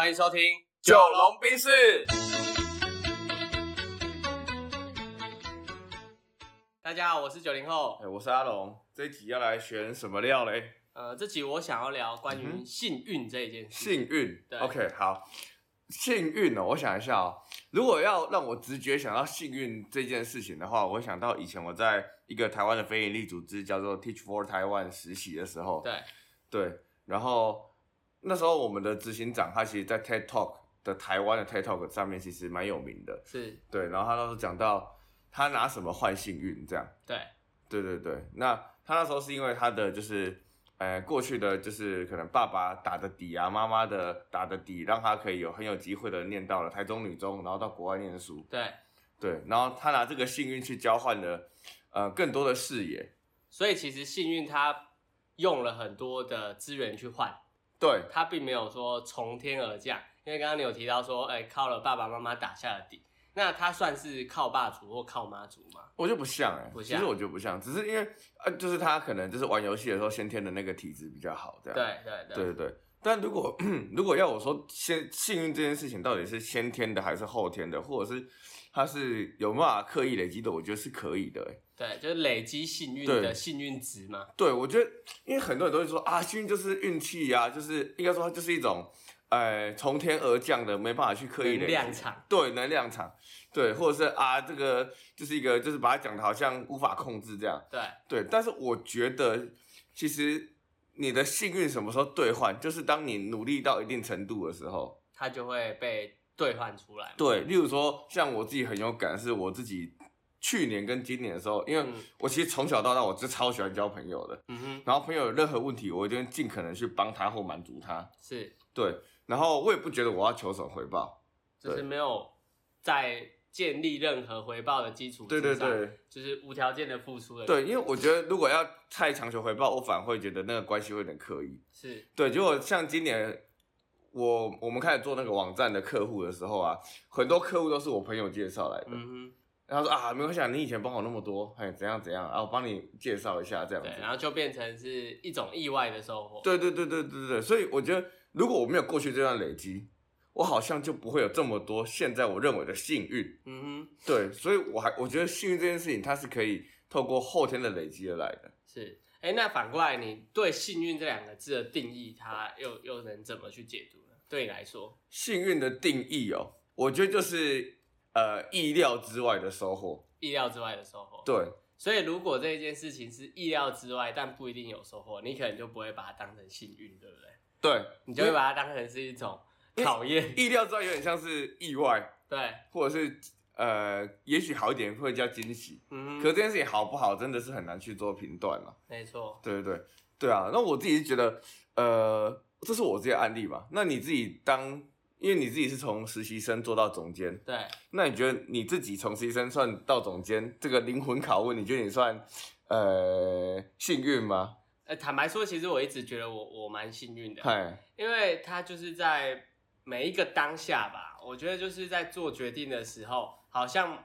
欢迎收听《九龙冰室，大家好，我是九零后。哎，我是阿龙。这一集要来选什么料嘞？呃，这集我想要聊关于幸运这一件事。幸运。对 OK，好。幸运哦，我想一下哦。如果要让我直觉想到幸运这件事情的话，我会想到以前我在一个台湾的非营利组织叫做 Teach for Taiwan 实习的时候，对，对，然后那时候我们的执行长他其实，在 TED Talk 的台湾的 TED Talk 上面其实蛮有名的，是，对，然后他那时候讲到他拿什么换幸运这样。对，对对对，那他那时候是因为他的就是，呃，过去的就是可能爸爸打的底啊，妈妈的打的底，让他可以有很有机会的念到了台中女中，然后到国外念书。对，对，然后他拿这个幸运去交换了，呃，更多的视野。所以其实幸运他用了很多的资源去换，对他并没有说从天而降。因为刚刚你有提到说，哎、靠了爸爸妈妈打下的底，那他算是靠爸族或靠妈族吗？我觉得不像哎、不像其实我觉得不像，只是因为呃，就是他可能就是玩游戏的时候先天的那个体质比较好，这样。对对对对对。但如果 如果要我说先幸运这件事情到底是先天的还是后天的，或者是它是有办法刻意累积的，我觉得是可以的、欸。对，就是累积幸运的幸运值嘛。对，我觉得因为很多人都会说啊，幸运就是运气呀，就是应该说它就是一种呃从天而降的，没办法去刻意累积能量场。对，能量场。对，或者是啊，这个就是一个就是把它讲的好像无法控制这样。对，对，但是我觉得其实你的幸运什么时候兑换，就是当你努力到一定程度的时候。它就会被兑换出来。对，例如说像我自己很有感，是我自己去年跟今年的时候，因为嗯我其实从小到大我就超喜欢交朋友的，嗯哼，然后朋友有任何问题，我一定尽可能去帮他或满足他。是，对，然后我也不觉得我要求什么回报。就是没有在建立任何回报的基础对之上，对对就是无条件的付出的。，对，因为我觉得如果要太强求回报，我反而会觉得那个关系会有点刻意。是，对，结果像今年我我们开始做那个网站的客户的时候啊，很多客户都是我朋友介绍来的。嗯哼然后说啊，没关系，啊，你以前帮我那么多，哎，怎样怎样，啊，我帮你介绍一下这样子。然后就变成是一种意外的收获。对对对对对对，所以我觉得如果我没有过去这段累积，我好像就不会有这么多现在我认为的幸运。嗯哼，对，所以我还我觉得幸运这件事情，它是可以透过后天的累积而来的。是。哎，那反过来，你对幸运这两个字的定义，它又又能怎么去解读呢？对你来说，幸运的定义哦，我觉得就是呃意料之外的收获。意料之外的收获。对所以，如果这件事情是意料之外，但不一定有收获，你可能就不会把它当成幸运，对不对？对，你就会把它当成是一种考验。意料之外有点像是意外，对，或者是呃也许好一点会叫惊喜。嗯哼，可这件事情好不好，真的是很难去做评断了。没错。对对对，对啊。那我自己是觉得，呃，这是我自己的案例嘛。那你自己当，因为你自己是从实习生做到总监，对，那你觉得你自己从实习生算到总监，这个灵魂拷问，你觉得你算呃幸运吗？呃，坦白说，其实我一直觉得我我蛮幸运的，嗨，因为他就是在每一个当下吧，我觉得就是在做决定的时候，好像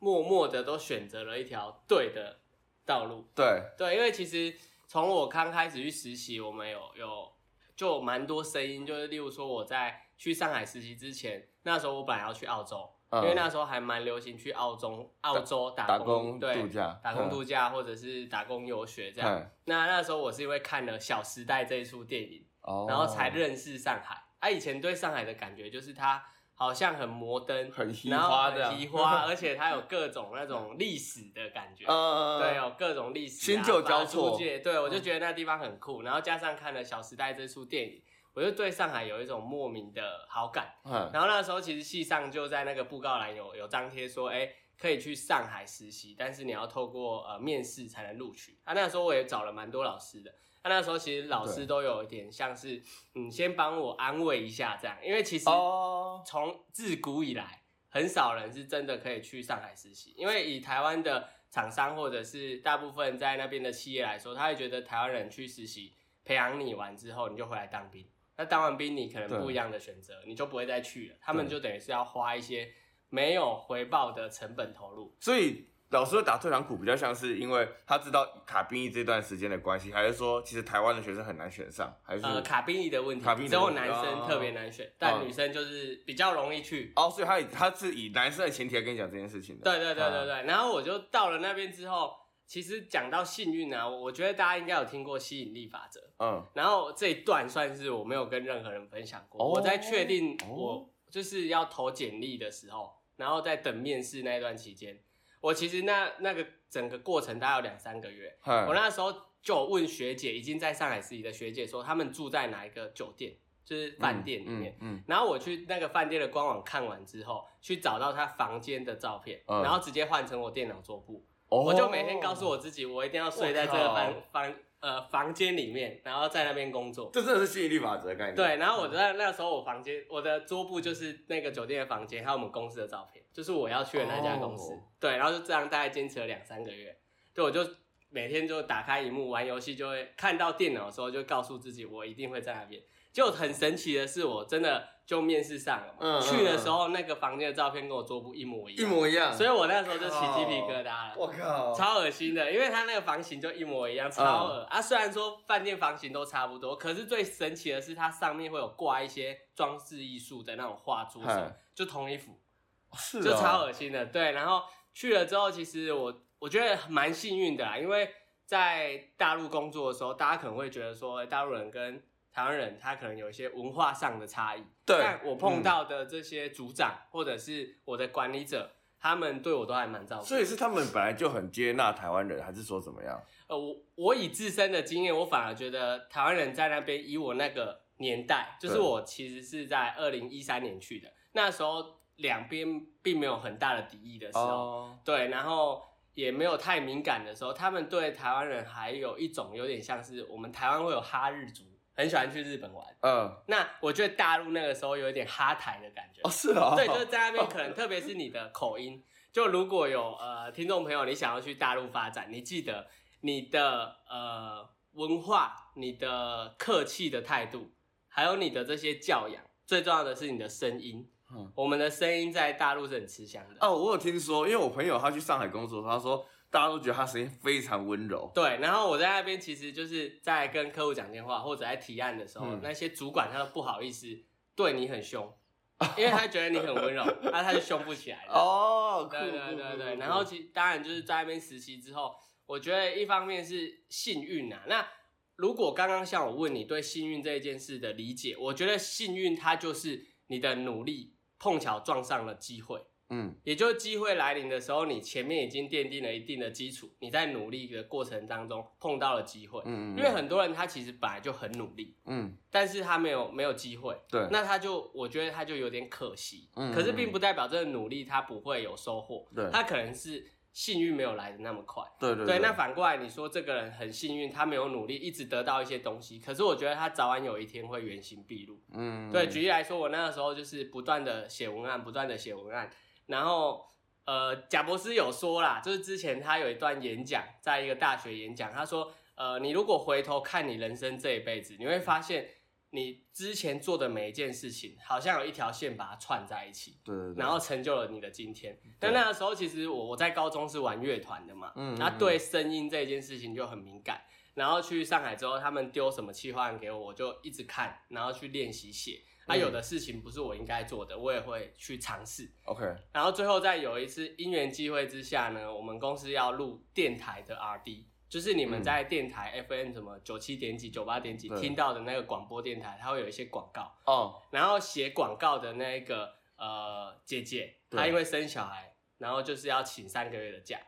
默默的都选择了一条对的道路。对，对，因为其实从我刚开始去实习，我们有有就蛮多声音，就是例如说我在去上海实习之前，那时候我本来要去澳洲，嗯因为那时候还蛮流行去澳洲澳洲打打工工对度假打工嗯度假或者是打工游学这样。嗨，那那时候我是因为看了《小时代》这一出电影，哦然后才认识上海。啊，以前对上海的感觉就是它好像很摩登，很稀然后花这样很奇花，而且它有各种那种历史的感觉。呃，对，有各种历史、啊、新旧交错对我就觉得那地方很酷，然后加上看了《小时代》这出电影，我就对上海有一种莫名的好感。嗯，然后那时候其实系上就在那个布告栏有有张贴说，哎，可以去上海实习，但是你要透过呃面试才能录取。啊，那时候我也找了蛮多老师的。那、那时候其实老师都有一点像是，嗯，先帮我安慰一下这样，因为其实哦，从自古以来，很少人是真的可以去上海实习，因为以台湾的厂商或者是大部分在那边的企业来说，他会觉得台湾人去实习，培养你完之后，你就回来当兵。那当完兵，你可能不一样的选择，你就不会再去了。他们就等于是要花一些没有回报的成本投入。所以老师会打退堂鼓，比较像是因为他知道卡兵役这段时间的关系，还是说其实台湾的学生很难选上，还是呃，卡宾役的问题卡宾，役只有的问题男生哦特别难选，哦但女生就是比较容易去。哦，所以他以他是以男生的前提来跟你讲这件事情的。对对对对啊对，然后我就到了那边之后，其实讲到幸运啊，我觉得大家应该有听过吸引力法则。嗯，然后这一段算是我没有跟任何人分享过。哦我在确定哦我就是要投简历的时候，然后在等面试那段期间，我其实那那个整个过程大概有两三个月。我那时候就问学姐，已经在上海实习的学姐说，他们住在哪一个酒店，就是饭店里面。嗯，嗯然后我去那个饭店的官网看完之后，去找到他房间的照片，嗯然后直接换成我电脑桌布。哦我就每天告诉我自己，我一定要睡在这个房房呃房间里面，然后在那边工作。这真的是吸引力法则的概念。对，然后我在那时候我房间我的桌布就是那个酒店的房间，还有我们公司的照片，就是我要去的那家公司。哦对，然后就这样大概坚持了两三个月。对，我就每天就打开荧幕玩游戏，就会看到电脑的时候就告诉自己我一定会在那边。就很神奇的是，我真的就面试上了嘛。嗯嗯去的时候那个房间的照片跟我桌布一模一样一，模一样。所以我那时候就起鸡皮疙瘩了。我靠，超恶心的，因为它那个房型就一模一样，超恶、啊！虽然说饭店房型都差不多，可是最神奇的是它上面会有挂一些装饰艺术的那种画作什么，就同一幅，是就超哦恶心的。对，然后去了之后，其实我我觉得蛮幸运的啦，因为在大陆工作的时候，大家可能会觉得说，哎大陆人跟台湾人他可能有一些文化上的差异。对但我碰到的这些组长、或者是我的管理者，他们对我都还蛮照顾。所以是他们本来就很接纳台湾人，还是说怎么样？呃，我我以自身的经验，我反而觉得台湾人在那边，以我那个年代，就是我其实是在二零一三年去的，那时候两边并没有很大的敌意的时候，哦，对，然后也没有太敏感的时候，他们对台湾人还有一种有点像是我们台湾会有哈日族，很喜欢去日本玩。嗯，那我觉得大陆那个时候有一点哈台的感觉，哦是哦，对，就是在那边 可能特别是你的口音，就如果有呃听众朋友你想要去大陆发展，你记得你的呃文化、你的客气的态度，还有你的这些教养，最重要的是你的声音。嗯我们的声音在大陆是很吃香的。哦，我有听说，因为我朋友他去上海工作，他说大家都觉得他声音非常温柔。对，然后我在那边其实就是在跟客户讲电话或者在提案的时候，嗯那些主管他都不好意思对你很凶，因为他觉得你很温柔，那他就凶不起来了。哦，对对对对，然后其当然就是在那边实习之后，我觉得一方面是幸运啊。那如果刚刚像我问你对幸运这一件事的理解，我觉得幸运它就是你的努力碰巧撞上了机会，嗯。也就是机会来临的时候，你前面已经奠定了一定的基础，你在努力的过程当中碰到了机会。嗯嗯，因为很多人他其实本来就很努力，嗯。但是他没有没有机会，对，那他就我觉得他就有点可惜。嗯可是并不代表这个努力他不会有收获，对。他可能是幸运没有来的那么快。对对对，那反过来你说这个人很幸运，他没有努力，一直得到一些东西，可是我觉得他早晚有一天会原形毕露。嗯对，举例来说，我那个时候就是不断的写文案，不断的写文案，然后呃，贾博士有说啦，就是之前他有一段演讲，在一个大学演讲，他说，呃，你如果回头看你人生这一辈子，你会发现你之前做的每一件事情，好像有一条线把它串在一起。对对对，然后成就了你的今天。但那个时候，其实我我在高中是玩乐团的嘛，嗯然后对声音这件事情就很敏感。然后去上海之后，他们丢什么企划案给我，我就一直看，然后去练习写。啊，嗯有的事情不是我应该做的，我也会去尝试。OK，然后最后在有一次因缘机会之下呢，我们公司要录电台的 RD，就是你们嗯。在电台 FM 什么九七点几、九八点几对。听到的那个广播电台，它会有一些广告。哦，然后写广告的那个呃姐姐，对。她因为生小孩，然后就是要请三个月的假，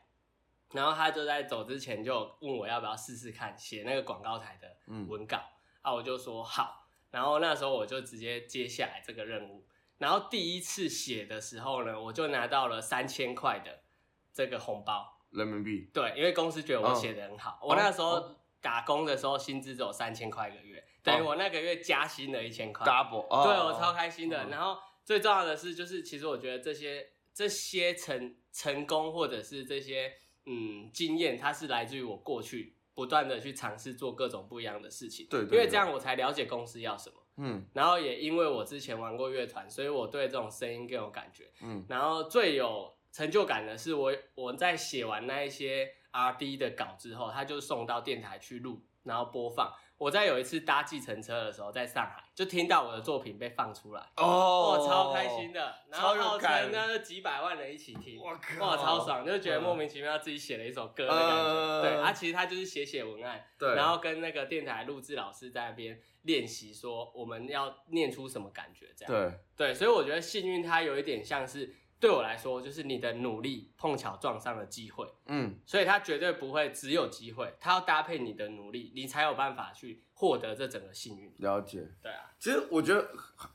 然后她就在走之前就问我要不要试试看写那个广告台的嗯。文稿，啊，我就说好，然后那时候我就直接接下来这个任务，然后第一次写的时候呢，我就拿到了三千块的这个红包，人民币，对，因为公司觉得我哦写的很好，我那时候哦打工的时候薪资只有三千块一个月，等于我那个月加薪了一千块。double，哦对我超开心的。嗯然后最重要的是，就是其实我觉得这些这些成成功或者是这些嗯经验，它是来自于我过去不断的去尝试做各种不一样的事情。对对对因为这样我才了解公司要什么。嗯然后也因为我之前玩过乐团，所以我对这种声音更有感觉。嗯然后最有成就感呢是我我在写完那一些 R D 的稿之后，他就送到电台去录，然后播放。我在有一次搭计程车的时候，在上海就听到我的作品被放出来，哦。哇，超开心的。然后超有号感称那几百万人一起听，哇靠。哇，超爽，就觉得莫名其妙自己写了一首歌的感觉。呃对，啊，其实他就是写写文案，对，然后跟那个电台录制老师在那边练习，说我们要念出什么感觉，这样。对，对，所以我觉得幸运它有一点像是对我来说，就是你的努力碰巧撞上了机会，嗯，所以它绝对不会只有机会，它要搭配你的努力，你才有办法去获得这整个幸运。了解。对啊，其实我觉得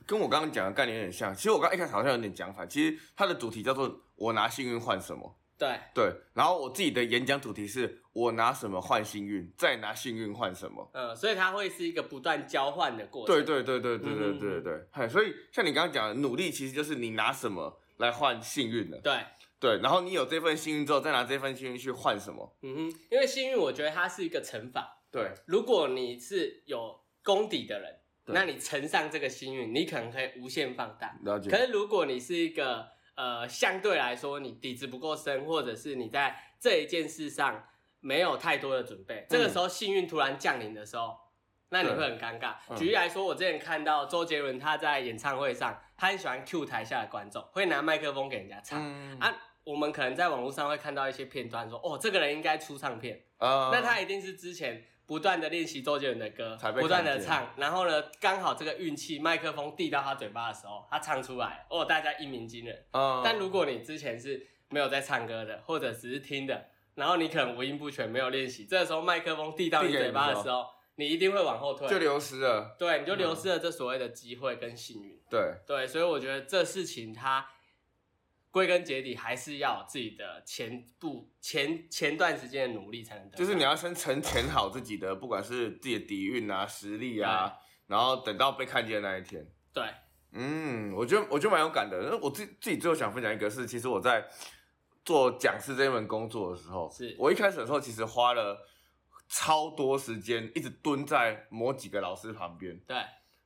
跟我刚刚讲的概念有点像。其实我刚一开始好像有点讲反，其实它的主题叫做“我拿幸运换什么对，”。对，然后我自己的演讲主题是“我拿什么换幸运，再拿幸运换什么嗯，所以它会是一个不断交换的”。过程。对对对对对对嗯对对对。嘿所以像你刚刚讲的，努力其实就是你拿什么来换幸运的。对，对，然后你有这份幸运之后，再拿这份幸运去换什么？嗯哼，因为幸运，我觉得它是一个乘法。对，如果你是有功底的人，那你乘上这个幸运，你可能可以无限放大。了解可。是如果你是一个呃相对来说你底子不够深，或者是你在这一件事上没有太多的准备，这个时候幸运突然降临的时候，那你会很尴尬。嗯举例来说，我之前看到周杰伦他在演唱会上，他很喜欢 cue 台下的观众，会拿麦克风给人家唱、嗯啊。我们可能在网络上会看到一些片段说，哦，这个人应该出唱片，啊那他一定是之前不断的练习周杰伦的歌才，不断的唱，然后呢，刚好这个运气，麦克风递到他嘴巴的时候，他唱出来，哦，大家一鸣惊人。啊但如果你之前是没有在唱歌的，或者只是听的，然后你可能五音不全，没有练习，这个时候麦克风递到你嘴巴的时候，你一定会往后退，就流失了。对，你就流失了这所谓的机会跟幸运。对，对，所以我觉得这事情它归根结底还是要有自己的前部前前段时间的努力才能得到。就是你要先沉潜好自己的，不管是自己的底蕴啊、实力啊，然后等到被看见的那一天。对，嗯，我觉得我觉得蛮有感的。那我自自己最后想分享一个是，其实我在做讲师这一门工作的时候，是我一开始的时候其实花了超多时间，一直蹲在某几个老师旁边。对，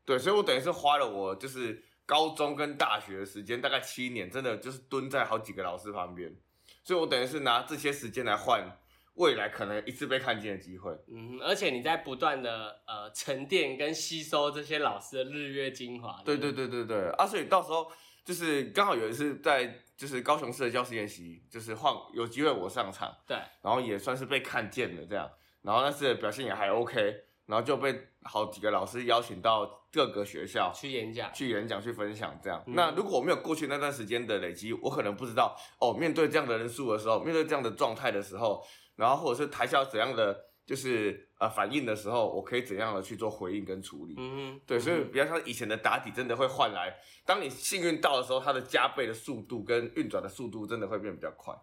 对，所以我等于是花了我就是高中跟大学的时间，大概七年，真的就是蹲在好几个老师旁边，所以我等于是拿这些时间来换未来可能一次被看见的机会。嗯，而且你在不断的呃沉淀跟吸收这些老师的日月精华。对对对对对，啊，所以到时候就是刚好有一次在就是高雄市的教师研习，就是换有机会我上场，对，然后也算是被看见了这样，然后那次的表现也还 OK，然后就被好几个老师邀请到各个学校去演讲。去演讲、去分享这样。嗯那如果我没有过去那段时间的累积，我可能不知道哦，面对这样的人数的时候，面对这样的状态的时候，然后或者是台下怎样的就是呃反应的时候，我可以怎样的去做回应跟处理。嗯，对，所以嗯比较像以前的打底，真的会换来，当你幸运到的时候，它的加倍的速度跟运转的速度真的会变比较快。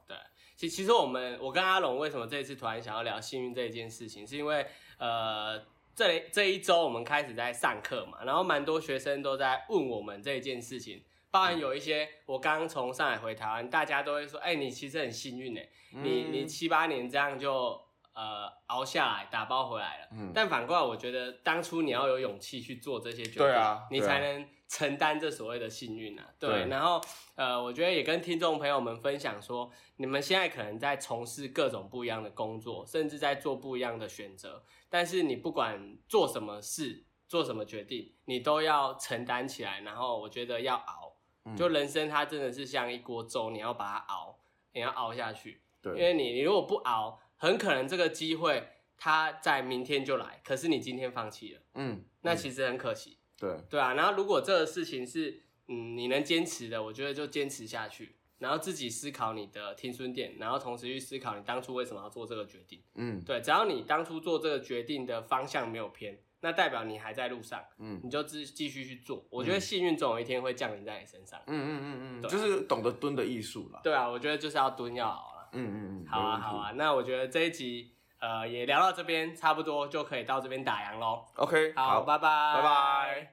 其其实我们我跟阿龙为什么这一次突然想要聊幸运这一件事情，是因为呃这这一周我们开始在上课嘛，然后蛮多学生都在问我们这一件事情，包含有一些我刚刚从上海回台湾，大家都会说，哎、你其实很幸运哎，你你嗯七八年这样就呃熬下来，打包回来了。嗯。但反过来，我觉得当初你要有勇气去做这些决定，对啊你才能承担这所谓的幸运啊。对，对然后呃，我觉得也跟听众朋友们分享说，你们现在可能在从事各种不一样的工作，甚至在做不一样的选择，但是你不管做什么事、做什么决定，你都要承担起来。然后我觉得要熬，嗯就人生它真的是像一锅粥，你要把它熬，你要熬下去。因，为你你如果不熬，很可能这个机会它在明天就来，可是你今天放弃了，嗯，嗯那其实很可惜，对，对啊。然后如果这个事情是嗯你能坚持的，我觉得就坚持下去，然后自己思考你的停损点，然后同时去思考你当初为什么要做这个决定。嗯对，只要你当初做这个决定的方向没有偏，那代表你还在路上，嗯你就继继续去做。我觉得幸运总有一天会降临在你身上。嗯嗯嗯嗯，就是懂得蹲的艺术啦。对啊，我觉得就是要蹲要熬了。嗯嗯嗯，好啊，好啊，那我觉得这一集呃也聊到这边，差不多就可以到这边打烊喽。，OK，好，拜拜，拜拜。